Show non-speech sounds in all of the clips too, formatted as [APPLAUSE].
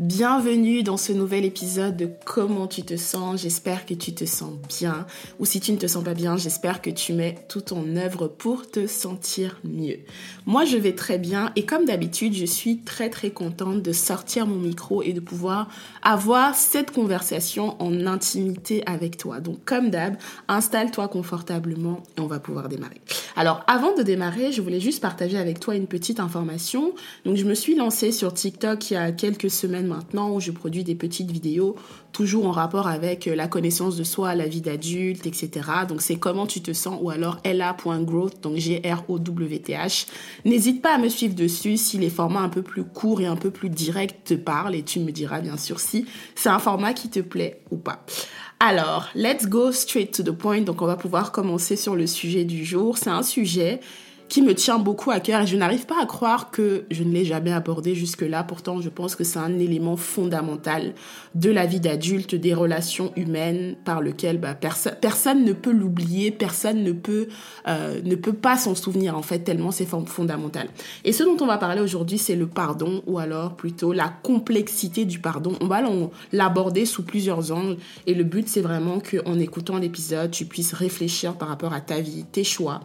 Bienvenue dans ce nouvel épisode de Comment tu te sens. J'espère que tu te sens bien. Ou si tu ne te sens pas bien, j'espère que tu mets tout en œuvre pour te sentir mieux. Moi, je vais très bien et comme d'habitude, je suis très très contente de sortir mon micro et de pouvoir avoir cette conversation en intimité avec toi. Donc, comme d'hab, installe-toi confortablement et on va pouvoir démarrer. Alors, avant de démarrer, je voulais juste partager avec toi une petite information. Donc, je me suis lancée sur TikTok il y a quelques semaines maintenant où je produis des petites vidéos, toujours en rapport avec euh, la connaissance de soi, la vie d'adulte, etc. Donc c'est comment tu te sens ou alors la.growth, donc G-R-O-W-T-H. N'hésite pas à me suivre dessus si les formats un peu plus courts et un peu plus directs te parlent et tu me diras bien sûr si c'est un format qui te plaît ou pas. Alors, let's go straight to the point. Donc on va pouvoir commencer sur le sujet du jour. C'est un sujet qui me tient beaucoup à cœur et je n'arrive pas à croire que je ne l'ai jamais abordé jusque-là. Pourtant, je pense que c'est un élément fondamental de la vie d'adulte, des relations humaines par lequel bah, personne ne peut l'oublier, personne ne peut, euh, ne peut pas s'en souvenir en fait, tellement c'est fondamental. Et ce dont on va parler aujourd'hui, c'est le pardon ou alors plutôt la complexité du pardon. On va l'aborder sous plusieurs angles et le but c'est vraiment qu'en écoutant l'épisode, tu puisses réfléchir par rapport à ta vie, tes choix,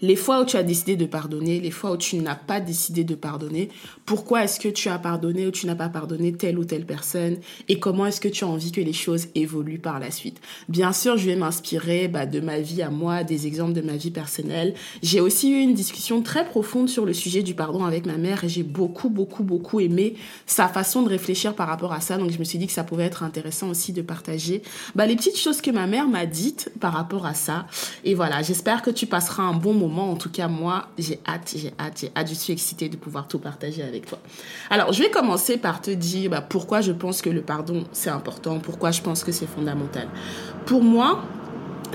les fois où tu as décidé de pardonner, les fois où tu n'as pas décidé de pardonner, pourquoi est-ce que tu as pardonné ou tu n'as pas pardonné telle ou telle personne et comment est-ce que tu as envie que les choses évoluent par la suite? Bien sûr, je vais m'inspirer bah, de ma vie à moi, des exemples de ma vie personnelle. J'ai aussi eu une discussion très profonde sur le sujet du pardon avec ma mère et j'ai beaucoup, beaucoup, beaucoup aimé sa façon de réfléchir par rapport à ça. Donc je me suis dit que ça pouvait être intéressant aussi de partager bah, les petites choses que ma mère m'a dites par rapport à ça. Et voilà, j'espère que tu passeras un bon moment en tout cas, moi, j'ai hâte, j'ai hâte, j'ai hâte, je suis excitée de pouvoir tout partager avec toi. Alors, je vais commencer par te dire bah, pourquoi je pense que le pardon, c'est important, pourquoi je pense que c'est fondamental. Pour moi,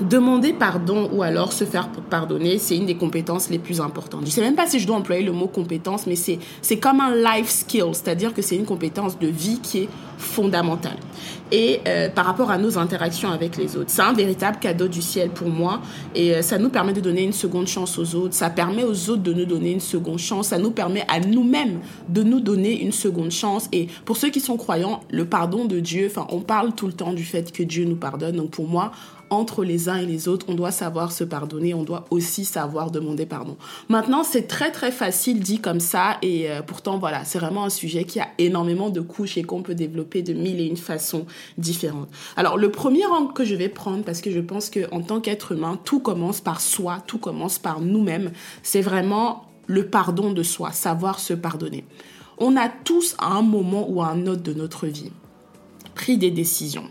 Demander pardon ou alors se faire pardonner, c'est une des compétences les plus importantes. Je ne sais même pas si je dois employer le mot compétence, mais c'est, comme un life skill, c'est-à-dire que c'est une compétence de vie qui est fondamentale. Et euh, par rapport à nos interactions avec les autres, c'est un véritable cadeau du ciel pour moi et euh, ça nous permet de donner une seconde chance aux autres, ça permet aux autres de nous donner une seconde chance, ça nous permet à nous-mêmes de nous donner une seconde chance. Et pour ceux qui sont croyants, le pardon de Dieu, enfin on parle tout le temps du fait que Dieu nous pardonne. Donc pour moi, entre les uns et les autres, on doit savoir se pardonner, on doit aussi savoir demander pardon. Maintenant, c'est très très facile dit comme ça et euh, pourtant voilà, c'est vraiment un sujet qui a énormément de couches et qu'on peut développer de mille et une façons différentes. Alors le premier angle que je vais prendre parce que je pense que en tant qu'être humain, tout commence par soi, tout commence par nous-mêmes, c'est vraiment le pardon de soi, savoir se pardonner. On a tous à un moment ou à un autre de notre vie pris des décisions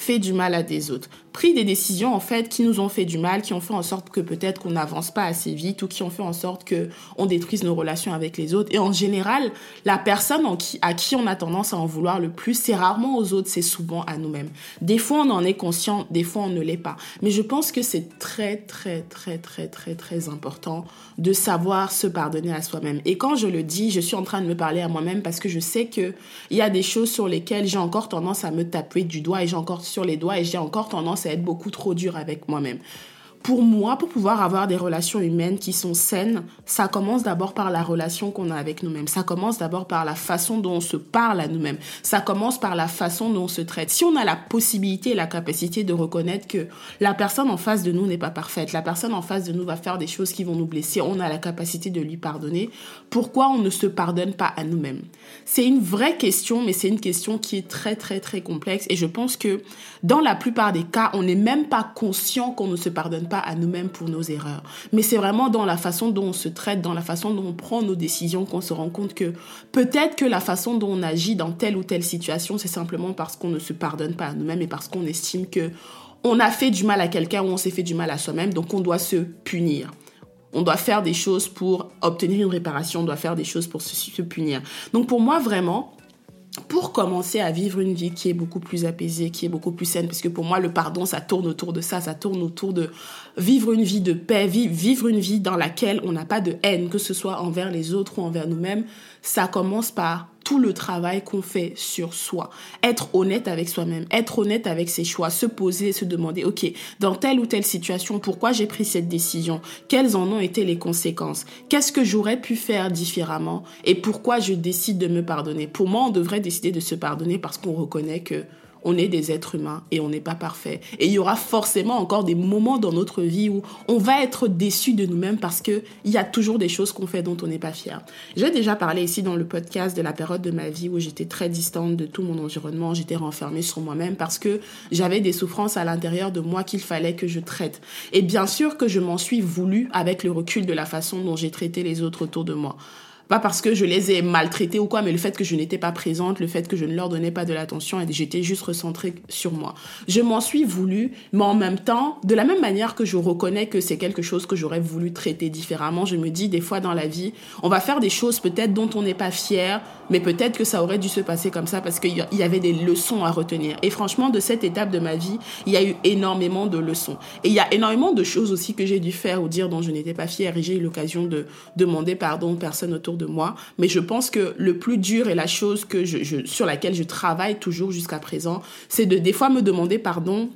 fait du mal à des autres, pris des décisions en fait qui nous ont fait du mal, qui ont fait en sorte que peut-être qu'on n'avance pas assez vite ou qui ont fait en sorte que on détruise nos relations avec les autres. Et en général, la personne à qui on a tendance à en vouloir le plus, c'est rarement aux autres, c'est souvent à nous-mêmes. Des fois, on en est conscient, des fois, on ne l'est pas. Mais je pense que c'est très, très, très, très, très, très important de savoir se pardonner à soi-même. Et quand je le dis, je suis en train de me parler à moi-même parce que je sais que il y a des choses sur lesquelles j'ai encore tendance à me taper du doigt et j'ai encore sur les doigts et j'ai encore tendance à être beaucoup trop dur avec moi-même. Pour moi, pour pouvoir avoir des relations humaines qui sont saines, ça commence d'abord par la relation qu'on a avec nous-mêmes. Ça commence d'abord par la façon dont on se parle à nous-mêmes. Ça commence par la façon dont on se traite. Si on a la possibilité et la capacité de reconnaître que la personne en face de nous n'est pas parfaite, la personne en face de nous va faire des choses qui vont nous blesser, on a la capacité de lui pardonner, pourquoi on ne se pardonne pas à nous-mêmes? C'est une vraie question, mais c'est une question qui est très très très complexe et je pense que dans la plupart des cas, on n'est même pas conscient qu'on ne se pardonne pas à nous-mêmes pour nos erreurs. Mais c'est vraiment dans la façon dont on se traite, dans la façon dont on prend nos décisions qu'on se rend compte que peut-être que la façon dont on agit dans telle ou telle situation, c'est simplement parce qu'on ne se pardonne pas à nous-mêmes et parce qu'on estime que on a fait du mal à quelqu'un ou on s'est fait du mal à soi-même, donc on doit se punir. On doit faire des choses pour obtenir une réparation, on doit faire des choses pour se, se punir. Donc pour moi, vraiment, pour commencer à vivre une vie qui est beaucoup plus apaisée, qui est beaucoup plus saine, parce que pour moi, le pardon, ça tourne autour de ça, ça tourne autour de vivre une vie de paix, vivre une vie dans laquelle on n'a pas de haine, que ce soit envers les autres ou envers nous-mêmes, ça commence par tout le travail qu'on fait sur soi. Être honnête avec soi-même, être honnête avec ses choix, se poser, se demander, OK, dans telle ou telle situation, pourquoi j'ai pris cette décision? Quelles en ont été les conséquences? Qu'est-ce que j'aurais pu faire différemment? Et pourquoi je décide de me pardonner? Pour moi, on devrait décider de se pardonner parce qu'on reconnaît que on est des êtres humains et on n'est pas parfait. Et il y aura forcément encore des moments dans notre vie où on va être déçu de nous-mêmes parce qu'il y a toujours des choses qu'on fait dont on n'est pas fier. J'ai déjà parlé ici dans le podcast de la période de ma vie où j'étais très distante de tout mon environnement, j'étais renfermée sur moi-même parce que j'avais des souffrances à l'intérieur de moi qu'il fallait que je traite. Et bien sûr que je m'en suis voulu avec le recul de la façon dont j'ai traité les autres autour de moi. Pas parce que je les ai maltraités ou quoi, mais le fait que je n'étais pas présente, le fait que je ne leur donnais pas de l'attention et j'étais juste recentrée sur moi. Je m'en suis voulu, mais en même temps, de la même manière que je reconnais que c'est quelque chose que j'aurais voulu traiter différemment, je me dis des fois dans la vie, on va faire des choses peut-être dont on n'est pas fier, mais peut-être que ça aurait dû se passer comme ça parce qu'il y avait des leçons à retenir. Et franchement, de cette étape de ma vie, il y a eu énormément de leçons. Et il y a énormément de choses aussi que j'ai dû faire ou dire dont je n'étais pas fière et j'ai eu l'occasion de demander pardon aux personnes autour de moi. Mais je pense que le plus dur et la chose que je, sur laquelle je travaille toujours jusqu'à présent, c'est de des fois me demander pardon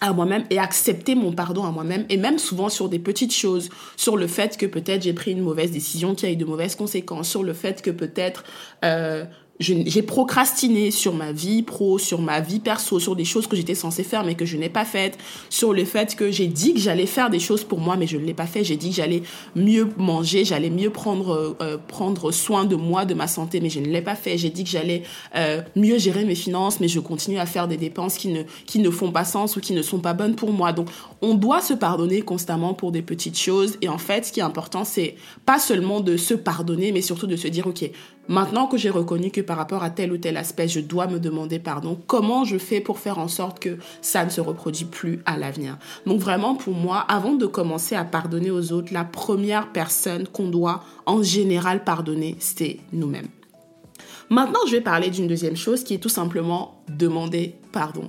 à moi-même et accepter mon pardon à moi-même et même souvent sur des petites choses sur le fait que peut-être j'ai pris une mauvaise décision qui a eu de mauvaises conséquences sur le fait que peut-être euh, j'ai procrastiné sur ma vie pro, sur ma vie perso, sur des choses que j'étais censée faire mais que je n'ai pas faites, sur le fait que j'ai dit que j'allais faire des choses pour moi mais je ne l'ai pas fait, j'ai dit que j'allais mieux manger, j'allais mieux prendre euh, prendre soin de moi, de ma santé mais je ne l'ai pas fait, j'ai dit que j'allais euh, mieux gérer mes finances mais je continue à faire des dépenses qui ne qui ne font pas sens ou qui ne sont pas bonnes pour moi. Donc on doit se pardonner constamment pour des petites choses. Et en fait ce qui est important c'est pas seulement de se pardonner mais surtout de se dire OK, Maintenant que j'ai reconnu que par rapport à tel ou tel aspect, je dois me demander pardon, comment je fais pour faire en sorte que ça ne se reproduit plus à l'avenir? Donc vraiment, pour moi, avant de commencer à pardonner aux autres, la première personne qu'on doit en général pardonner, c'est nous-mêmes. Maintenant, je vais parler d'une deuxième chose qui est tout simplement demander pardon.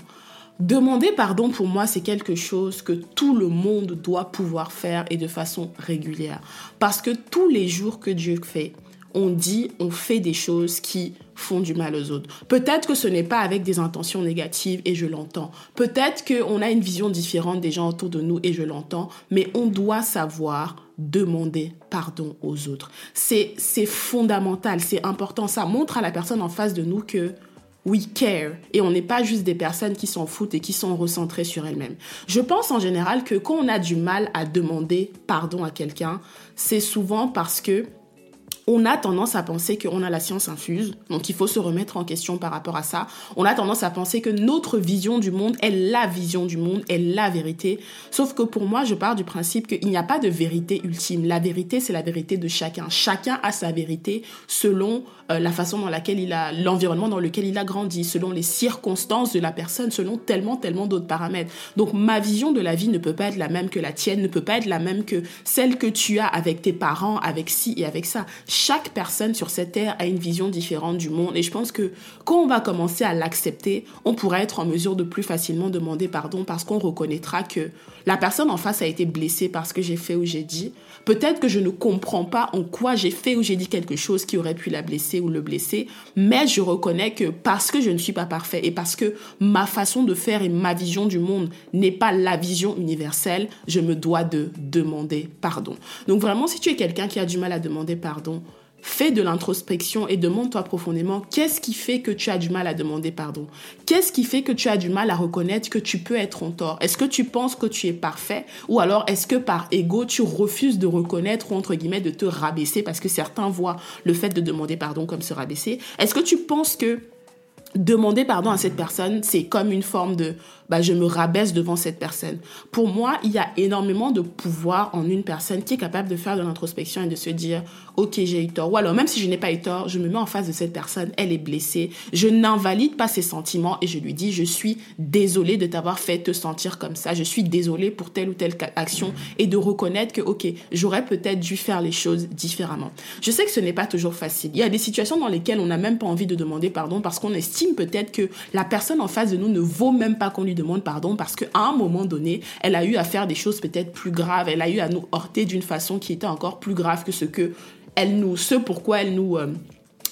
Demander pardon pour moi, c'est quelque chose que tout le monde doit pouvoir faire et de façon régulière. Parce que tous les jours que Dieu fait, on dit, on fait des choses qui font du mal aux autres. Peut-être que ce n'est pas avec des intentions négatives et je l'entends. Peut-être qu'on a une vision différente des gens autour de nous et je l'entends, mais on doit savoir demander pardon aux autres. C'est fondamental, c'est important, ça montre à la personne en face de nous que we care et on n'est pas juste des personnes qui s'en foutent et qui sont recentrées sur elles-mêmes. Je pense en général que quand on a du mal à demander pardon à quelqu'un, c'est souvent parce que on a tendance à penser qu'on a la science infuse, donc il faut se remettre en question par rapport à ça. On a tendance à penser que notre vision du monde est la vision du monde, est la vérité. Sauf que pour moi, je pars du principe qu'il n'y a pas de vérité ultime. La vérité, c'est la vérité de chacun. Chacun a sa vérité selon euh, la façon dans laquelle il a, l'environnement dans lequel il a grandi, selon les circonstances de la personne, selon tellement, tellement d'autres paramètres. Donc ma vision de la vie ne peut pas être la même que la tienne, ne peut pas être la même que celle que tu as avec tes parents, avec ci et avec ça chaque personne sur cette terre a une vision différente du monde. Et je pense que quand on va commencer à l'accepter, on pourra être en mesure de plus facilement demander pardon parce qu'on reconnaîtra que la personne en face a été blessée parce que j'ai fait ou j'ai dit. Peut-être que je ne comprends pas en quoi j'ai fait ou j'ai dit quelque chose qui aurait pu la blesser ou le blesser, mais je reconnais que parce que je ne suis pas parfait et parce que ma façon de faire et ma vision du monde n'est pas la vision universelle, je me dois de demander pardon. Donc vraiment, si tu es quelqu'un qui a du mal à demander pardon, Fais de l'introspection et demande-toi profondément qu'est-ce qui fait que tu as du mal à demander pardon? Qu'est-ce qui fait que tu as du mal à reconnaître que tu peux être en tort? Est-ce que tu penses que tu es parfait? Ou alors est-ce que par ego, tu refuses de reconnaître ou entre guillemets de te rabaisser? Parce que certains voient le fait de demander pardon comme se rabaisser. Est-ce que tu penses que demander pardon à cette personne, c'est comme une forme de bah, je me rabaisse devant cette personne. Pour moi, il y a énormément de pouvoir en une personne qui est capable de faire de l'introspection et de se dire, ok, j'ai eu tort. Ou alors, même si je n'ai pas eu tort, je me mets en face de cette personne, elle est blessée. Je n'invalide pas ses sentiments et je lui dis, je suis désolée de t'avoir fait te sentir comme ça. Je suis désolée pour telle ou telle action et de reconnaître que, ok, j'aurais peut-être dû faire les choses différemment. Je sais que ce n'est pas toujours facile. Il y a des situations dans lesquelles on n'a même pas envie de demander pardon parce qu'on estime peut-être que la personne en face de nous ne vaut même pas qu'on lui demande pardon parce qu'à un moment donné, elle a eu à faire des choses peut-être plus graves, elle a eu à nous heurter d'une façon qui était encore plus grave que ce que nous, ce pourquoi elle nous, euh,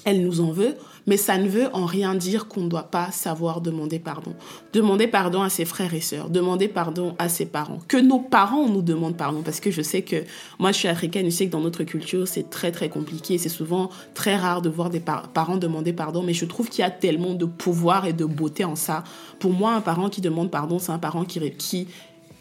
elle nous en veut, mais ça ne veut en rien dire qu'on ne doit pas savoir demander pardon. Demander pardon à ses frères et sœurs, demander pardon à ses parents. Que nos parents nous demandent pardon, parce que je sais que moi je suis africaine, je sais que dans notre culture c'est très très compliqué, c'est souvent très rare de voir des parents demander pardon, mais je trouve qu'il y a tellement de pouvoir et de beauté en ça. Pour moi, un parent qui demande pardon, c'est un parent qui, qui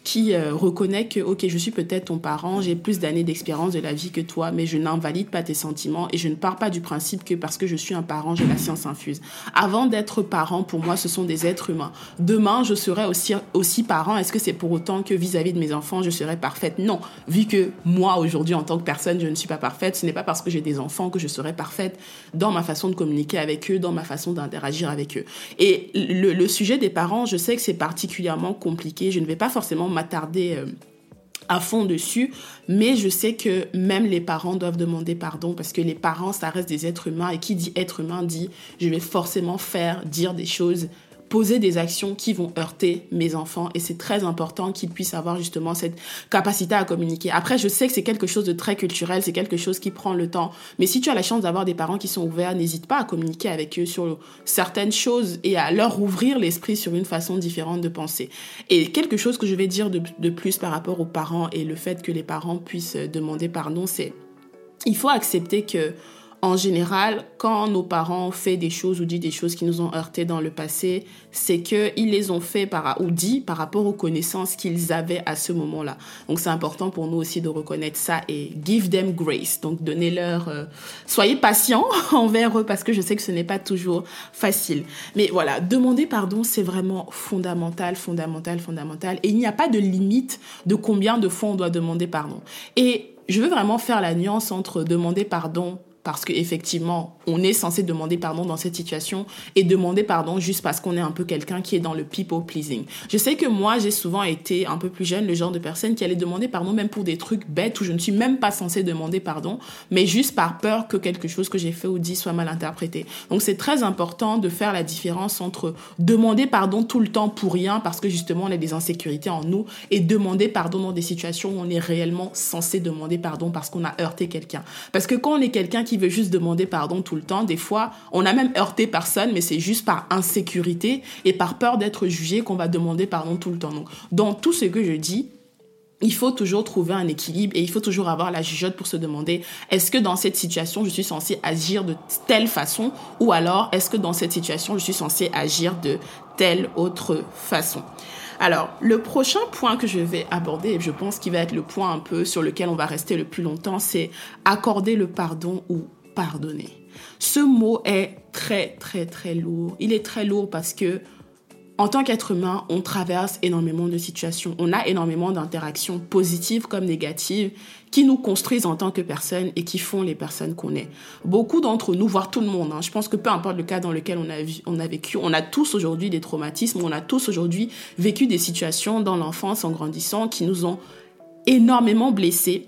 qui euh, reconnaît que, ok, je suis peut-être ton parent, j'ai plus d'années d'expérience de la vie que toi, mais je n'invalide pas tes sentiments et je ne pars pas du principe que parce que je suis un parent, j'ai la science infuse. Avant d'être parent, pour moi, ce sont des êtres humains. Demain, je serai aussi, aussi parent. Est-ce que c'est pour autant que vis-à-vis de mes enfants, je serai parfaite? Non. Vu que moi, aujourd'hui, en tant que personne, je ne suis pas parfaite, ce n'est pas parce que j'ai des enfants que je serai parfaite dans ma façon de communiquer avec eux, dans ma façon d'interagir avec eux. Et le, le sujet des parents, je sais que c'est particulièrement compliqué. Je ne vais pas forcément m'attarder euh, à fond dessus, mais je sais que même les parents doivent demander pardon parce que les parents, ça reste des êtres humains et qui dit être humain dit je vais forcément faire, dire des choses poser des actions qui vont heurter mes enfants et c'est très important qu'ils puissent avoir justement cette capacité à communiquer. Après, je sais que c'est quelque chose de très culturel, c'est quelque chose qui prend le temps, mais si tu as la chance d'avoir des parents qui sont ouverts, n'hésite pas à communiquer avec eux sur certaines choses et à leur ouvrir l'esprit sur une façon différente de penser. Et quelque chose que je vais dire de, de plus par rapport aux parents et le fait que les parents puissent demander pardon, c'est il faut accepter que en général, quand nos parents ont fait des choses ou dit des choses qui nous ont heurtés dans le passé, c'est qu'ils les ont fait par, ou dit par rapport aux connaissances qu'ils avaient à ce moment-là. Donc c'est important pour nous aussi de reconnaître ça et give them grace. Donc donnez-leur, euh, soyez patients [LAUGHS] envers eux parce que je sais que ce n'est pas toujours facile. Mais voilà, demander pardon, c'est vraiment fondamental, fondamental, fondamental. Et il n'y a pas de limite de combien de fois on doit demander pardon. Et je veux vraiment faire la nuance entre demander pardon parce qu'effectivement, on est censé demander pardon dans cette situation et demander pardon juste parce qu'on est un peu quelqu'un qui est dans le people pleasing. Je sais que moi, j'ai souvent été un peu plus jeune, le genre de personne qui allait demander pardon même pour des trucs bêtes où je ne suis même pas censée demander pardon, mais juste par peur que quelque chose que j'ai fait ou dit soit mal interprété. Donc c'est très important de faire la différence entre demander pardon tout le temps pour rien parce que justement on a des insécurités en nous et demander pardon dans des situations où on est réellement censé demander pardon parce qu'on a heurté quelqu'un. Parce que quand on est quelqu'un qui veut juste demander pardon tout le temps. Des fois, on a même heurté personne, mais c'est juste par insécurité et par peur d'être jugé qu'on va demander pardon tout le temps. Donc, dans tout ce que je dis, il faut toujours trouver un équilibre et il faut toujours avoir la jugeote pour se demander est-ce que dans cette situation je suis censé agir de telle façon ou alors est-ce que dans cette situation je suis censé agir de telle autre façon? Alors, le prochain point que je vais aborder, et je pense qu'il va être le point un peu sur lequel on va rester le plus longtemps, c'est accorder le pardon ou pardonner. Ce mot est très, très, très lourd. Il est très lourd parce que en tant qu'être humain, on traverse énormément de situations. On a énormément d'interactions positives comme négatives qui nous construisent en tant que personne et qui font les personnes qu'on est. Beaucoup d'entre nous, voire tout le monde, hein, je pense que peu importe le cas dans lequel on a vécu, on a tous aujourd'hui des traumatismes, on a tous aujourd'hui vécu des situations dans l'enfance en grandissant qui nous ont énormément blessés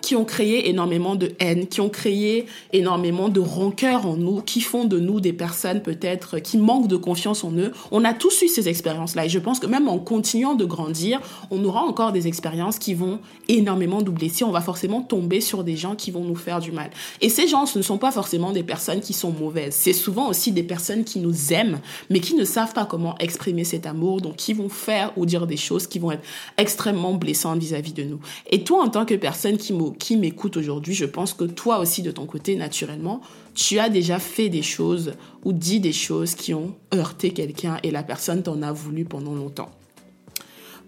qui ont créé énormément de haine, qui ont créé énormément de rancœur en nous, qui font de nous des personnes peut-être qui manquent de confiance en eux. On a tous eu ces expériences-là et je pense que même en continuant de grandir, on aura encore des expériences qui vont énormément nous blesser. On va forcément tomber sur des gens qui vont nous faire du mal. Et ces gens, ce ne sont pas forcément des personnes qui sont mauvaises. C'est souvent aussi des personnes qui nous aiment, mais qui ne savent pas comment exprimer cet amour, donc qui vont faire ou dire des choses qui vont être extrêmement blessantes vis-à-vis de nous. Et toi, en tant que personne qui qui m'écoute aujourd'hui, je pense que toi aussi, de ton côté, naturellement, tu as déjà fait des choses ou dit des choses qui ont heurté quelqu'un et la personne t'en a voulu pendant longtemps.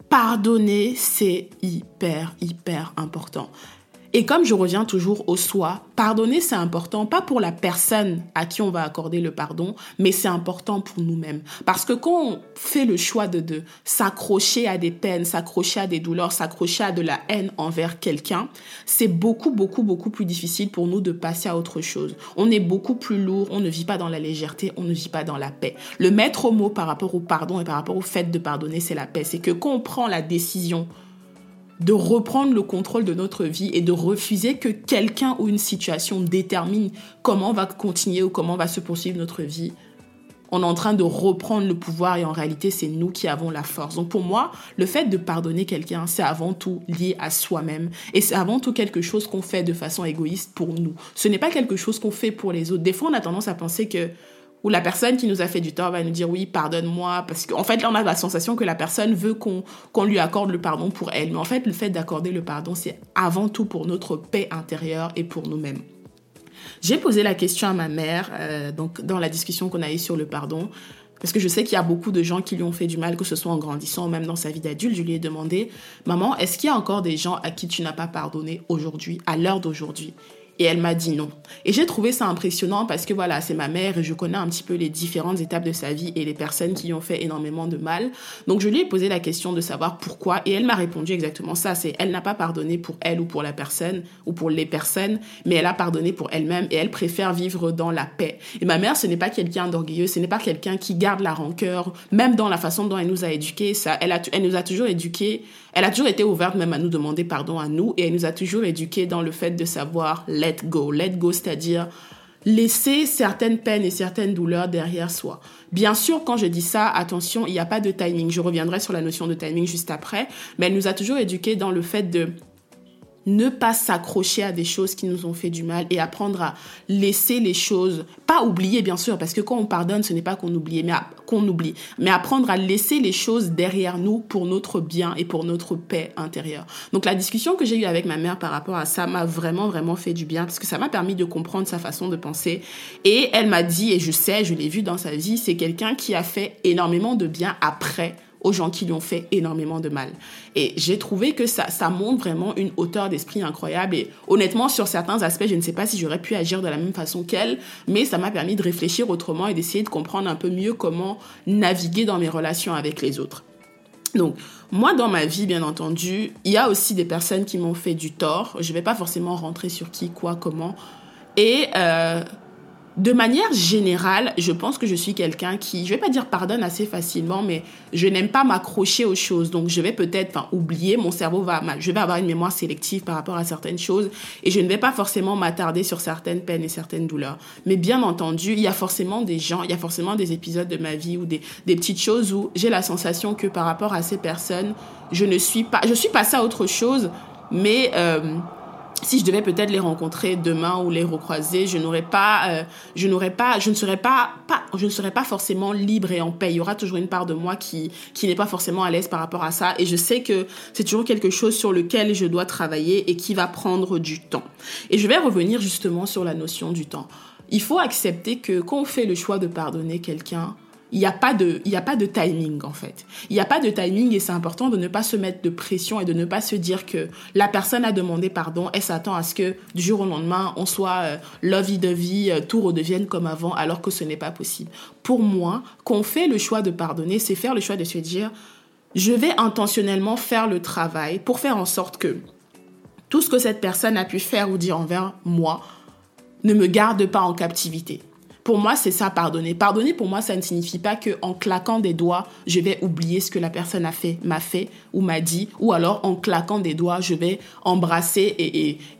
Pardonner, c'est hyper, hyper important. Et comme je reviens toujours au soi, pardonner c'est important, pas pour la personne à qui on va accorder le pardon, mais c'est important pour nous-mêmes. Parce que quand on fait le choix de, de s'accrocher à des peines, s'accrocher à des douleurs, s'accrocher à de la haine envers quelqu'un, c'est beaucoup, beaucoup, beaucoup plus difficile pour nous de passer à autre chose. On est beaucoup plus lourd, on ne vit pas dans la légèreté, on ne vit pas dans la paix. Le maître mot par rapport au pardon et par rapport au fait de pardonner, c'est la paix. C'est que quand on prend la décision de reprendre le contrôle de notre vie et de refuser que quelqu'un ou une situation détermine comment va continuer ou comment va se poursuivre notre vie. On est en train de reprendre le pouvoir et en réalité, c'est nous qui avons la force. Donc pour moi, le fait de pardonner quelqu'un, c'est avant tout lié à soi-même et c'est avant tout quelque chose qu'on fait de façon égoïste pour nous. Ce n'est pas quelque chose qu'on fait pour les autres. Des fois, on a tendance à penser que où la personne qui nous a fait du tort va nous dire oui, pardonne-moi, parce qu'en fait, là, on a la sensation que la personne veut qu'on lui accorde le pardon pour elle. Mais en fait, le fait d'accorder le pardon, c'est avant tout pour notre paix intérieure et pour nous-mêmes. J'ai posé la question à ma mère, euh, donc dans la discussion qu'on a eue sur le pardon, parce que je sais qu'il y a beaucoup de gens qui lui ont fait du mal, que ce soit en grandissant ou même dans sa vie d'adulte. Je lui ai demandé, maman, est-ce qu'il y a encore des gens à qui tu n'as pas pardonné aujourd'hui, à l'heure d'aujourd'hui? Et elle m'a dit non. Et j'ai trouvé ça impressionnant parce que voilà, c'est ma mère et je connais un petit peu les différentes étapes de sa vie et les personnes qui lui ont fait énormément de mal. Donc je lui ai posé la question de savoir pourquoi et elle m'a répondu exactement ça. C'est elle n'a pas pardonné pour elle ou pour la personne ou pour les personnes, mais elle a pardonné pour elle-même et elle préfère vivre dans la paix. Et ma mère, ce n'est pas quelqu'un d'orgueilleux, ce n'est pas quelqu'un qui garde la rancœur, même dans la façon dont elle nous a éduqués. Ça, elle, elle nous a toujours éduqués. Elle a toujours été ouverte même à nous demander pardon à nous et elle nous a toujours éduqués dans le fait de savoir let go. Let go, c'est-à-dire laisser certaines peines et certaines douleurs derrière soi. Bien sûr, quand je dis ça, attention, il n'y a pas de timing. Je reviendrai sur la notion de timing juste après, mais elle nous a toujours éduqués dans le fait de ne pas s'accrocher à des choses qui nous ont fait du mal et apprendre à laisser les choses, pas oublier bien sûr, parce que quand on pardonne, ce n'est pas qu'on oublie, mais qu'on oublie, mais apprendre à laisser les choses derrière nous pour notre bien et pour notre paix intérieure. Donc la discussion que j'ai eue avec ma mère par rapport à ça m'a vraiment vraiment fait du bien parce que ça m'a permis de comprendre sa façon de penser et elle m'a dit et je sais, je l'ai vu dans sa vie, c'est quelqu'un qui a fait énormément de bien après aux gens qui lui ont fait énormément de mal. Et j'ai trouvé que ça, montre vraiment une hauteur d'esprit incroyable. Et honnêtement, sur certains aspects, je ne sais pas si j'aurais pu agir de la même façon qu'elle, mais ça m'a permis de réfléchir autrement et d'essayer de comprendre un peu mieux comment naviguer dans mes relations avec les autres. Donc, moi, dans ma vie, bien entendu, il y a aussi des personnes qui m'ont fait du tort. Je ne vais pas forcément rentrer sur qui, quoi, comment. Et euh, de manière générale, je pense que je suis quelqu'un qui, je vais pas dire pardonne assez facilement, mais je n'aime pas m'accrocher aux choses. Donc, je vais peut-être, enfin, oublier, mon cerveau va, je vais avoir une mémoire sélective par rapport à certaines choses et je ne vais pas forcément m'attarder sur certaines peines et certaines douleurs. Mais bien entendu, il y a forcément des gens, il y a forcément des épisodes de ma vie ou des, petites choses où j'ai la sensation que par rapport à ces personnes, je ne suis pas, je suis passée à autre chose, mais, euh, si je devais peut-être les rencontrer demain ou les recroiser, je n'aurais pas, euh, je n'aurais pas, je ne serais pas, pas, je ne serais pas forcément libre et en paix. Il y aura toujours une part de moi qui, qui n'est pas forcément à l'aise par rapport à ça. Et je sais que c'est toujours quelque chose sur lequel je dois travailler et qui va prendre du temps. Et je vais revenir justement sur la notion du temps. Il faut accepter que quand on fait le choix de pardonner quelqu'un, il n'y a pas de il y a pas de timing en fait. Il n'y a pas de timing et c'est important de ne pas se mettre de pression et de ne pas se dire que la personne a demandé pardon et s'attend à ce que du jour au lendemain on soit euh, lovey dovey euh, tout redevienne comme avant alors que ce n'est pas possible. Pour moi qu'on fait le choix de pardonner c'est faire le choix de se dire je vais intentionnellement faire le travail pour faire en sorte que tout ce que cette personne a pu faire ou dire envers moi ne me garde pas en captivité pour moi, c'est ça, pardonner. Pardonner, pour moi, ça ne signifie pas que en claquant des doigts, je vais oublier ce que la personne a fait, m'a fait ou m'a dit, ou alors en claquant des doigts, je vais embrasser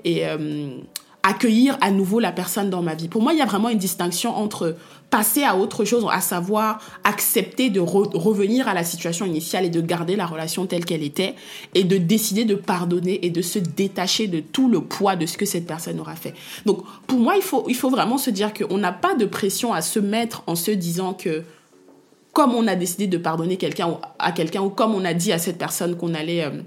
et, euh, accueillir à nouveau la personne dans ma vie. Pour moi, il y a vraiment une distinction entre passer à autre chose, à savoir accepter de revenir à la situation initiale et de garder la relation telle qu'elle était et de décider de pardonner et de se détacher de tout le poids de ce que cette personne aura fait. Donc pour moi, il faut, il faut vraiment se dire qu'on n'a pas de pression à se mettre en se disant que comme on a décidé de pardonner quelqu'un à quelqu'un ou comme on a dit à cette personne qu'on allait... Euh,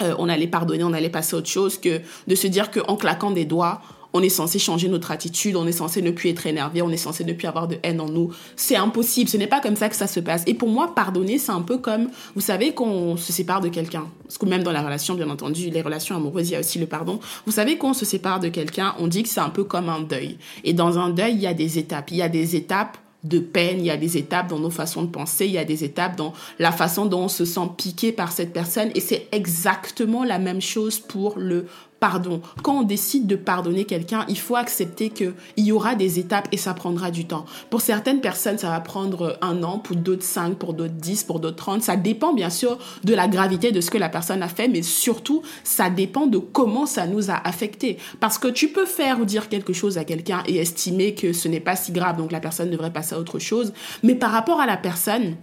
euh, on allait pardonner, on allait passer à autre chose que de se dire qu'en claquant des doigts, on est censé changer notre attitude, on est censé ne plus être énervé, on est censé ne plus avoir de haine en nous. C'est impossible, ce n'est pas comme ça que ça se passe. Et pour moi, pardonner, c'est un peu comme, vous savez, qu'on se sépare de quelqu'un. Parce que même dans la relation, bien entendu, les relations amoureuses, il y a aussi le pardon. Vous savez, qu'on se sépare de quelqu'un, on dit que c'est un peu comme un deuil. Et dans un deuil, il y a des étapes. Il y a des étapes de peine, il y a des étapes dans nos façons de penser, il y a des étapes dans la façon dont on se sent piqué par cette personne et c'est exactement la même chose pour le pardon. Quand on décide de pardonner quelqu'un, il faut accepter qu'il y aura des étapes et ça prendra du temps. Pour certaines personnes, ça va prendre un an, pour d'autres cinq, pour d'autres dix, pour d'autres trente. Ça dépend bien sûr de la gravité de ce que la personne a fait, mais surtout, ça dépend de comment ça nous a affecté. Parce que tu peux faire ou dire quelque chose à quelqu'un et estimer que ce n'est pas si grave, donc la personne devrait passer à autre chose. Mais par rapport à la personne,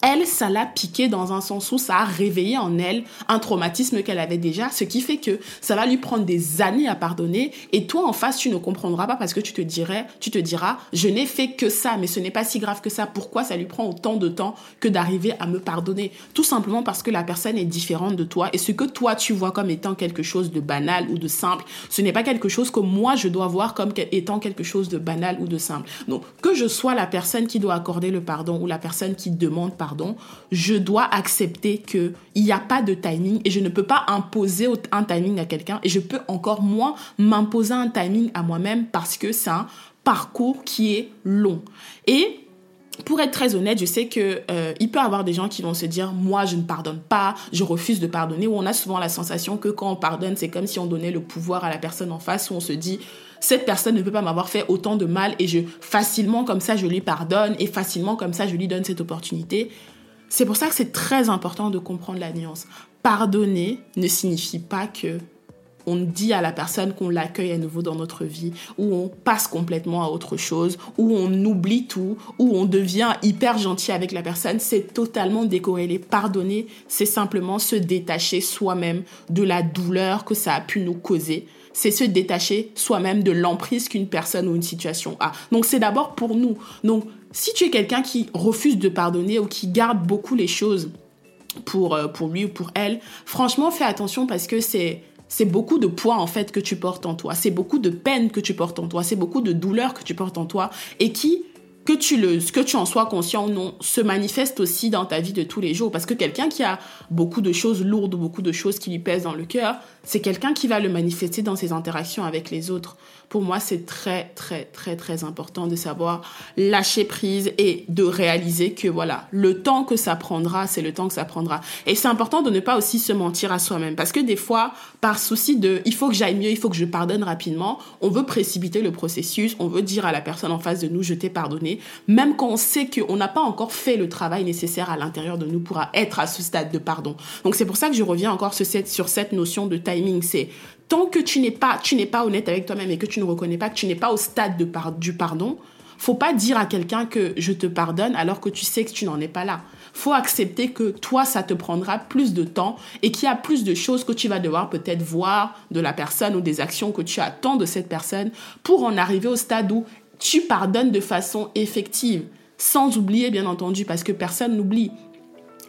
elle, ça l'a piqué dans un sens où ça a réveillé en elle un traumatisme qu'elle avait déjà, ce qui fait que ça va lui prendre des années à pardonner. Et toi, en face, tu ne comprendras pas parce que tu te dirais, tu te diras, je n'ai fait que ça, mais ce n'est pas si grave que ça. Pourquoi ça lui prend autant de temps que d'arriver à me pardonner? Tout simplement parce que la personne est différente de toi et ce que toi tu vois comme étant quelque chose de banal ou de simple, ce n'est pas quelque chose que moi je dois voir comme étant quelque chose de banal ou de simple. Donc, que je sois la personne qui doit accorder le pardon ou la personne qui demande pardon, je dois accepter qu'il n'y a pas de timing et je ne peux pas imposer un timing à quelqu'un et je peux encore moins m'imposer un timing à moi-même parce que c'est un parcours qui est long. Et pour être très honnête, je sais que euh, il peut y avoir des gens qui vont se dire moi je ne pardonne pas, je refuse de pardonner ou on a souvent la sensation que quand on pardonne, c'est comme si on donnait le pouvoir à la personne en face où on se dit cette personne ne peut pas m'avoir fait autant de mal et je facilement comme ça je lui pardonne et facilement comme ça je lui donne cette opportunité. C'est pour ça que c'est très important de comprendre la nuance. Pardonner ne signifie pas que on dit à la personne qu'on l'accueille à nouveau dans notre vie, ou on passe complètement à autre chose, ou on oublie tout, ou on devient hyper gentil avec la personne, c'est totalement décorrélé. Pardonner, c'est simplement se détacher soi-même de la douleur que ça a pu nous causer c'est se détacher soi-même de l'emprise qu'une personne ou une situation a. Donc c'est d'abord pour nous. Donc si tu es quelqu'un qui refuse de pardonner ou qui garde beaucoup les choses pour, euh, pour lui ou pour elle, franchement fais attention parce que c'est c'est beaucoup de poids en fait que tu portes en toi, c'est beaucoup de peine que tu portes en toi, c'est beaucoup de douleur que tu portes en toi et qui que tu que tu en sois conscient ou non, se manifeste aussi dans ta vie de tous les jours. Parce que quelqu'un qui a beaucoup de choses lourdes, beaucoup de choses qui lui pèsent dans le cœur, c'est quelqu'un qui va le manifester dans ses interactions avec les autres pour moi, c'est très, très, très, très important de savoir lâcher prise et de réaliser que voilà, le temps que ça prendra, c'est le temps que ça prendra. Et c'est important de ne pas aussi se mentir à soi-même parce que des fois, par souci de il faut que j'aille mieux, il faut que je pardonne rapidement, on veut précipiter le processus, on veut dire à la personne en face de nous, je t'ai pardonné, même quand on sait qu'on n'a pas encore fait le travail nécessaire à l'intérieur de nous pour être à ce stade de pardon. Donc c'est pour ça que je reviens encore sur cette, notion de C'est tant que tu n'es pas, tu n'es pas honnête avec toi-même et que tu ne reconnais pas que tu n'es pas au stade de du pardon, faut pas dire à quelqu'un que je te pardonne alors que tu sais que tu n'en es pas là. Faut accepter que toi, ça te prendra plus de temps et qu'il y a plus de choses que tu vas devoir peut-être voir de la personne ou des actions que tu attends de cette personne pour en arriver au stade où tu pardonnes de façon effective. Sans oublier, bien entendu, parce que personne n'oublie.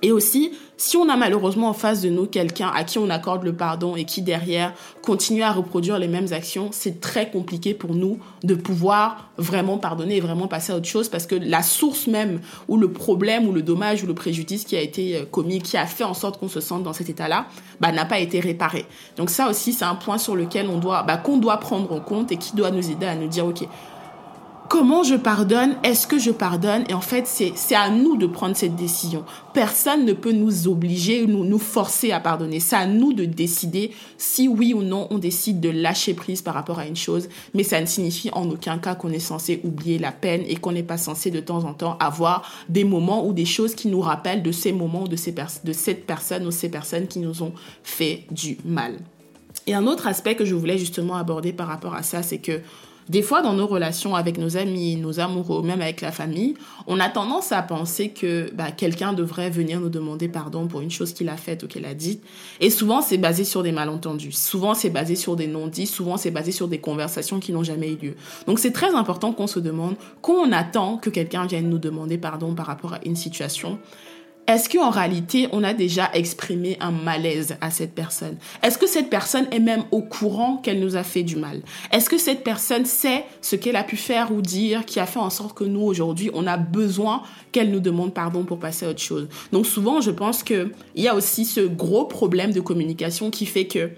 Et aussi, si on a malheureusement en face de nous quelqu'un à qui on accorde le pardon et qui derrière continue à reproduire les mêmes actions, c'est très compliqué pour nous de pouvoir vraiment pardonner et vraiment passer à autre chose parce que la source même ou le problème ou le dommage ou le préjudice qui a été euh, commis, qui a fait en sorte qu'on se sente dans cet état-là, bah, n'a pas été réparé. Donc ça aussi, c'est un point sur lequel on doit, bah, qu'on doit prendre en compte et qui doit nous aider à nous dire, ok, comment je pardonne, est-ce que je pardonne? Et en fait, c'est à nous de prendre cette décision. Personne ne peut nous obliger, nous, nous forcer à pardonner. C'est à nous de décider si oui ou non on décide de lâcher prise par rapport à une chose. Mais ça ne signifie en aucun cas qu'on est censé oublier la peine et qu'on n'est pas censé de temps en temps avoir des moments ou des choses qui nous rappellent de ces moments ou de, ces de cette personne ou ces personnes qui nous ont fait du mal. Et un autre aspect que je voulais justement aborder par rapport à ça, c'est que des fois, dans nos relations avec nos amis, nos amoureux, même avec la famille, on a tendance à penser que bah, quelqu'un devrait venir nous demander pardon pour une chose qu'il a faite ou qu'elle a dite. Et souvent, c'est basé sur des malentendus. Souvent, c'est basé sur des non-dits. Souvent, c'est basé sur des conversations qui n'ont jamais eu lieu. Donc, c'est très important qu'on se demande, quand on attend que quelqu'un vienne nous demander pardon par rapport à une situation, est-ce qu'en réalité, on a déjà exprimé un malaise à cette personne? Est-ce que cette personne est même au courant qu'elle nous a fait du mal? Est-ce que cette personne sait ce qu'elle a pu faire ou dire qui a fait en sorte que nous, aujourd'hui, on a besoin qu'elle nous demande pardon pour passer à autre chose? Donc souvent, je pense qu'il y a aussi ce gros problème de communication qui fait que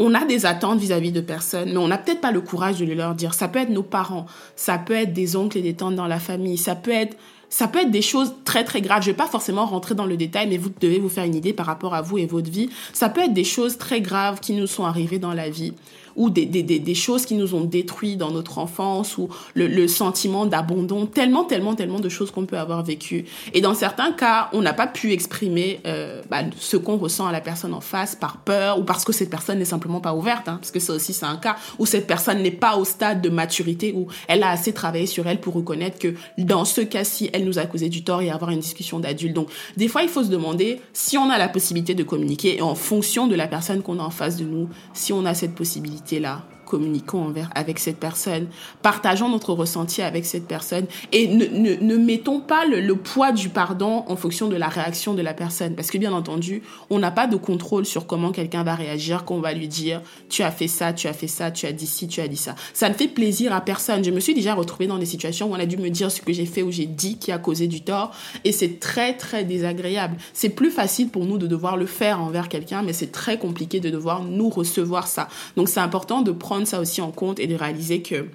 on a des attentes vis-à-vis de personnes, mais on n'a peut-être pas le courage de les leur dire. Ça peut être nos parents, ça peut être des oncles et des tantes dans la famille, ça peut être ça peut être des choses très très graves. Je vais pas forcément rentrer dans le détail, mais vous devez vous faire une idée par rapport à vous et votre vie. Ça peut être des choses très graves qui nous sont arrivées dans la vie ou des, des, des, choses qui nous ont détruits dans notre enfance ou le, le sentiment d'abandon, tellement, tellement, tellement de choses qu'on peut avoir vécues. Et dans certains cas, on n'a pas pu exprimer euh, bah, ce qu'on ressent à la personne en face par peur ou parce que cette personne n'est simplement pas ouverte, hein, parce que ça aussi c'est un cas où cette personne n'est pas au stade de maturité où elle a assez travaillé sur elle pour reconnaître que dans ce cas-ci, elle nous a causé du tort et avoir une discussion d'adulte. Donc des fois, il faut se demander si on a la possibilité de communiquer et en fonction de la personne qu'on a en face de nous, si on a cette possibilité là communiquons envers, avec cette personne, partageons notre ressenti avec cette personne et ne, ne, mettons pas le, le, poids du pardon en fonction de la réaction de la personne. Parce que bien entendu, on n'a pas de contrôle sur comment quelqu'un va réagir, qu'on va lui dire tu as fait ça, tu as fait ça, tu as dit ci, tu as dit ça. Ça ne fait plaisir à personne. Je me suis déjà retrouvée dans des situations où on a dû me dire ce que j'ai fait ou j'ai dit qui a causé du tort et c'est très très désagréable. C'est plus facile pour nous de devoir le faire envers quelqu'un, mais c'est très compliqué de devoir nous recevoir ça. Donc c'est important de prendre ça aussi en compte et de réaliser que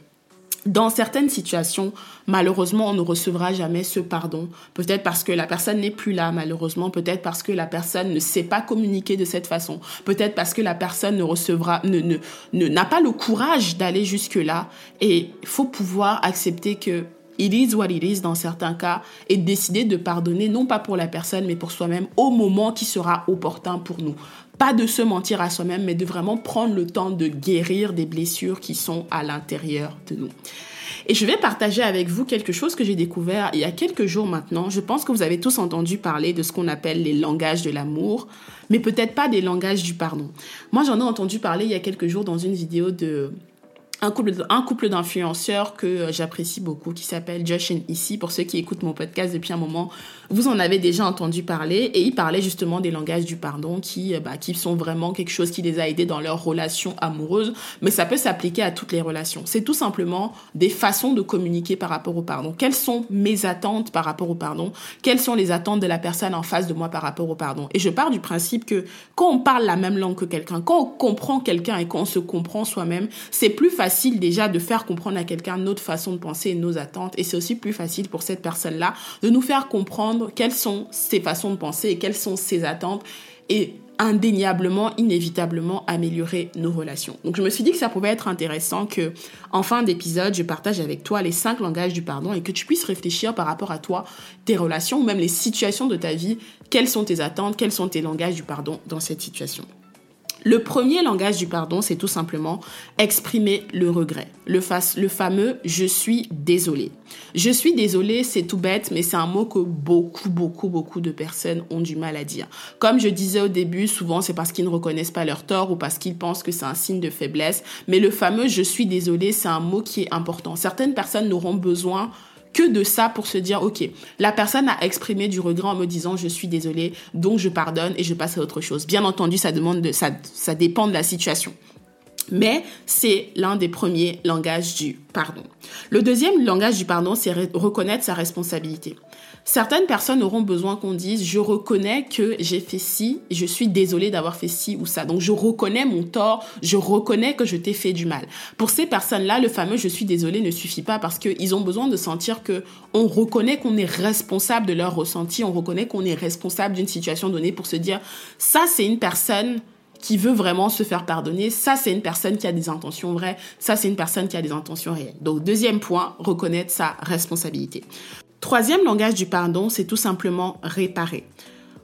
dans certaines situations, malheureusement, on ne recevra jamais ce pardon. Peut-être parce que la personne n'est plus là, malheureusement. Peut-être parce que la personne ne sait pas communiquer de cette façon. Peut-être parce que la personne ne recevra, ne, ne, n'a pas le courage d'aller jusque là. Et il faut pouvoir accepter que it is what it is dans certains cas et décider de pardonner non pas pour la personne mais pour soi-même au moment qui sera opportun pour nous. Pas de se mentir à soi-même mais de vraiment prendre le temps de guérir des blessures qui sont à l'intérieur de nous. Et je vais partager avec vous quelque chose que j'ai découvert il y a quelques jours maintenant. Je pense que vous avez tous entendu parler de ce qu'on appelle les langages de l'amour, mais peut-être pas des langages du pardon. Moi, j'en ai entendu parler il y a quelques jours dans une vidéo de un couple, d'influenceurs que j'apprécie beaucoup qui s'appelle Josh and Issy. Pour ceux qui écoutent mon podcast depuis un moment, vous en avez déjà entendu parler et ils parlaient justement des langages du pardon qui, euh, bah, qui sont vraiment quelque chose qui les a aidés dans leur relation amoureuse, mais ça peut s'appliquer à toutes les relations. C'est tout simplement des façons de communiquer par rapport au pardon. Quelles sont mes attentes par rapport au pardon? Quelles sont les attentes de la personne en face de moi par rapport au pardon? Et je pars du principe que quand on parle la même langue que quelqu'un, quand on comprend quelqu'un et quand on se comprend soi-même, c'est plus facile déjà de faire comprendre à quelqu'un notre façon de penser et nos attentes. Et c'est aussi plus facile pour cette personne-là de nous faire comprendre quelles sont ses façons de penser et quelles sont ses attentes. Et indéniablement, inévitablement améliorer nos relations. Donc je me suis dit que ça pouvait être intéressant que en fin d'épisode, je partage avec toi les cinq langages du pardon et que tu puisses réfléchir par rapport à toi, tes relations ou même les situations de ta vie, quelles sont tes attentes, quels sont tes langages du pardon dans cette situation? Le premier langage du pardon, c'est tout simplement exprimer le regret. Le, fameux je suis désolé. Je suis désolé, c'est tout bête, mais c'est un mot que beaucoup, beaucoup, beaucoup de personnes ont du mal à dire. Comme je disais au début, souvent c'est parce qu'ils ne reconnaissent pas leur tort ou parce qu'ils pensent que c'est un signe de faiblesse. Mais le fameux je suis désolé, c'est un mot qui est important. Certaines personnes n'auront besoin que de ça pour se dire, OK, la personne a exprimé du regret en me disant, je suis désolée, donc je pardonne et je passe à autre chose. Bien entendu, ça demande de, ça, ça dépend de la situation. Mais c'est l'un des premiers langages du pardon. Le deuxième langage du pardon, c'est reconnaître sa responsabilité. Certaines personnes auront besoin qu'on dise je reconnais que j'ai fait ci, je suis désolée d'avoir fait ci ou ça. Donc je reconnais mon tort, je reconnais que je t'ai fait du mal. Pour ces personnes-là, le fameux je suis désolée ne suffit pas parce qu'ils ont besoin de sentir que on reconnaît qu'on est responsable de leur ressenti, on reconnaît qu'on est responsable d'une situation donnée pour se dire ça c'est une personne qui veut vraiment se faire pardonner, ça c'est une personne qui a des intentions vraies, ça c'est une personne qui a des intentions réelles. Donc deuxième point, reconnaître sa responsabilité. Troisième langage du pardon, c'est tout simplement réparer.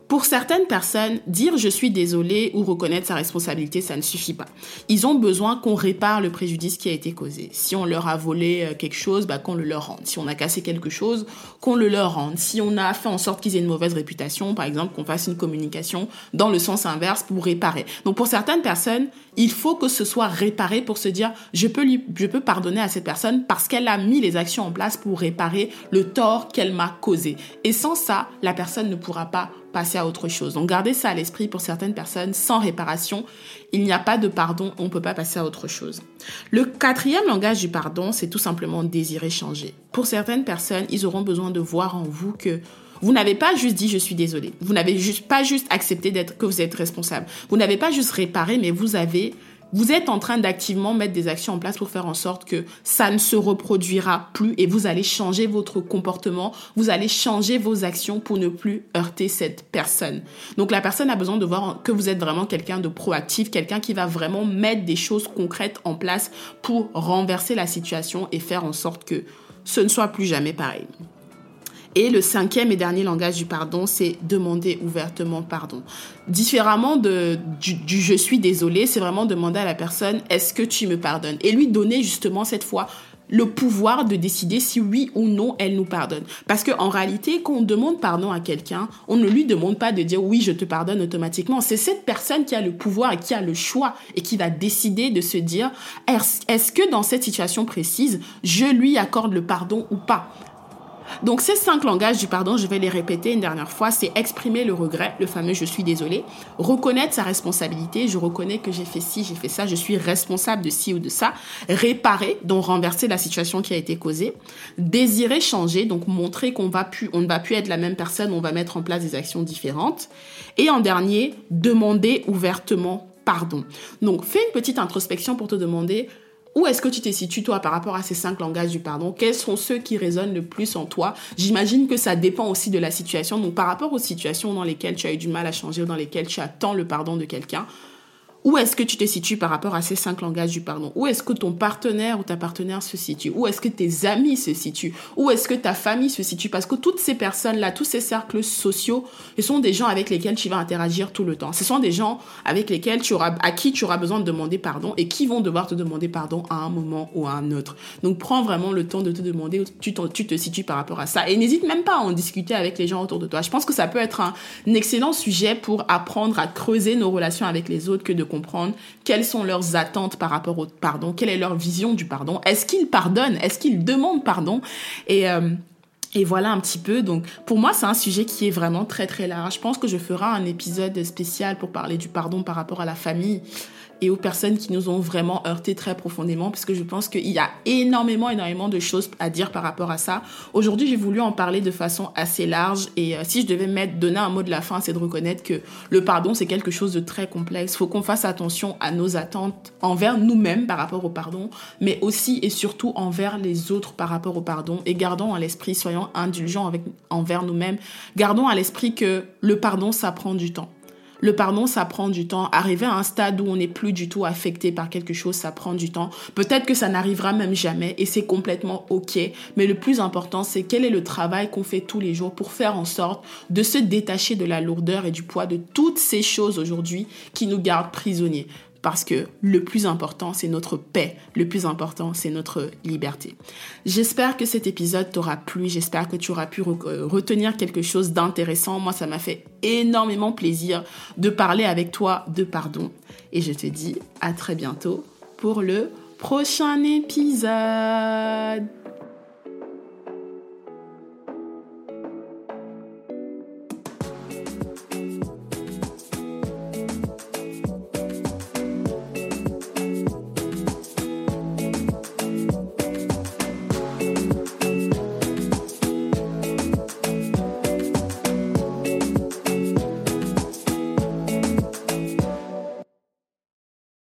Pour certaines personnes, dire je suis désolé ou reconnaître sa responsabilité, ça ne suffit pas. Ils ont besoin qu'on répare le préjudice qui a été causé. Si on leur a volé euh, quelque chose, bah, qu'on le leur rende. Si on a cassé quelque chose, qu'on le leur rende. Si on a fait en sorte qu'ils aient une mauvaise réputation, par exemple, qu'on fasse une communication dans le sens inverse pour réparer. Donc pour certaines personnes, il faut que ce soit réparé pour se dire je peux lui, je peux pardonner à cette personne parce qu'elle a mis les actions en place pour réparer le tort qu'elle m'a causé. Et sans ça, la personne ne pourra pas passer à autre chose. Donc gardez ça à l'esprit pour certaines personnes, sans réparation, il n'y a pas de pardon, on ne peut pas passer à autre chose. Le quatrième langage du pardon, c'est tout simplement désirer changer. Pour certaines personnes, ils auront besoin de voir en vous que vous n'avez pas juste dit je suis désolé. Vous n'avez juste pas juste accepté d'être que vous êtes responsable. Vous n'avez pas juste réparé, mais vous avez vous êtes en train d'activement mettre des actions en place pour faire en sorte que ça ne se reproduira plus et vous allez changer votre comportement, vous allez changer vos actions pour ne plus heurter cette personne. Donc la personne a besoin de voir que vous êtes vraiment quelqu'un de proactif, quelqu'un qui va vraiment mettre des choses concrètes en place pour renverser la situation et faire en sorte que ce ne soit plus jamais pareil. Et le cinquième et dernier langage du pardon, c'est demander ouvertement pardon. Différemment de, du, je suis désolé, c'est vraiment demander à la personne est-ce que tu me pardonnes? Et lui donner justement cette fois le pouvoir de décider si oui ou non elle nous pardonne. Parce qu'en réalité, quand on demande pardon à quelqu'un, on ne lui demande pas de dire oui, je te pardonne automatiquement. C'est cette personne qui a le pouvoir et qui a le choix et qui va décider de se dire est-ce que dans cette situation précise, je lui accorde le pardon ou pas? Donc ces cinq langages du pardon, je vais les répéter une dernière fois, c'est exprimer le regret, le fameux je suis désolé, reconnaître sa responsabilité, je reconnais que j'ai fait ci, j'ai fait ça, je suis responsable de ci ou de ça, réparer, donc renverser la situation qui a été causée, désirer changer, donc montrer qu'on va plus, on ne va plus être la même personne, on va mettre en place des actions différentes, et en dernier, demander ouvertement pardon. Donc fais une petite introspection pour te demander où est-ce que tu te situes, toi, par rapport à ces cinq langages du pardon? Quels sont ceux qui résonnent le plus en toi? J'imagine que ça dépend aussi de la situation. Donc, par rapport aux situations dans lesquelles tu as eu du mal à changer ou dans lesquelles tu attends le pardon de quelqu'un, où est-ce que tu te situes par rapport à ces cinq langages du pardon? Où est-ce que ton partenaire ou ta partenaire se situe? Où est-ce que tes amis se situent? Où est-ce que ta famille se situe? Parce que toutes ces personnes-là, tous ces cercles sociaux, ce sont des gens avec lesquels tu vas interagir tout le temps. Ce sont des gens avec lesquels tu auras, à qui tu auras besoin de demander pardon et qui vont devoir te demander pardon à un moment ou à un autre. Donc prends vraiment le temps de te demander où tu, te situes par rapport à ça. Et n'hésite même pas à en discuter avec les gens autour de toi. Je pense que ça peut être un excellent sujet pour apprendre à creuser nos relations avec les autres que de comprendre quelles sont leurs attentes par rapport au pardon, quelle est leur vision du pardon, est-ce qu'ils pardonnent, est-ce qu'ils demandent pardon? Et euh, et voilà un petit peu. Donc, pour moi, c'est un sujet qui est vraiment très très large. Je pense que je ferai un épisode spécial pour parler du pardon par rapport à la famille et aux personnes qui nous ont vraiment heurté très profondément, parce que je pense qu'il y a énormément, énormément de choses à dire par rapport à ça. Aujourd'hui, j'ai voulu en parler de façon assez large, et euh, si je devais mettre, donner un mot de la fin, c'est de reconnaître que le pardon, c'est quelque chose de très complexe. Faut qu'on fasse attention à nos attentes envers nous-mêmes par rapport au pardon, mais aussi et surtout envers les autres par rapport au pardon, et gardons à l'esprit, soyons indulgents envers nous-mêmes, gardons à l'esprit que le pardon, ça prend du temps. Le pardon, ça prend du temps. Arriver à un stade où on n'est plus du tout affecté par quelque chose, ça prend du temps. Peut-être que ça n'arrivera même jamais et c'est complètement OK. Mais le plus important, c'est quel est le travail qu'on fait tous les jours pour faire en sorte de se détacher de la lourdeur et du poids de toutes ces choses aujourd'hui qui nous gardent prisonniers parce que le plus important, c'est notre paix. Le plus important, c'est notre liberté. J'espère que cet épisode t'aura plu. J'espère que tu auras pu euh, retenir quelque chose d'intéressant. Moi, ça m'a fait énormément plaisir de parler avec toi de pardon. Et je te dis à très bientôt pour le prochain épisode.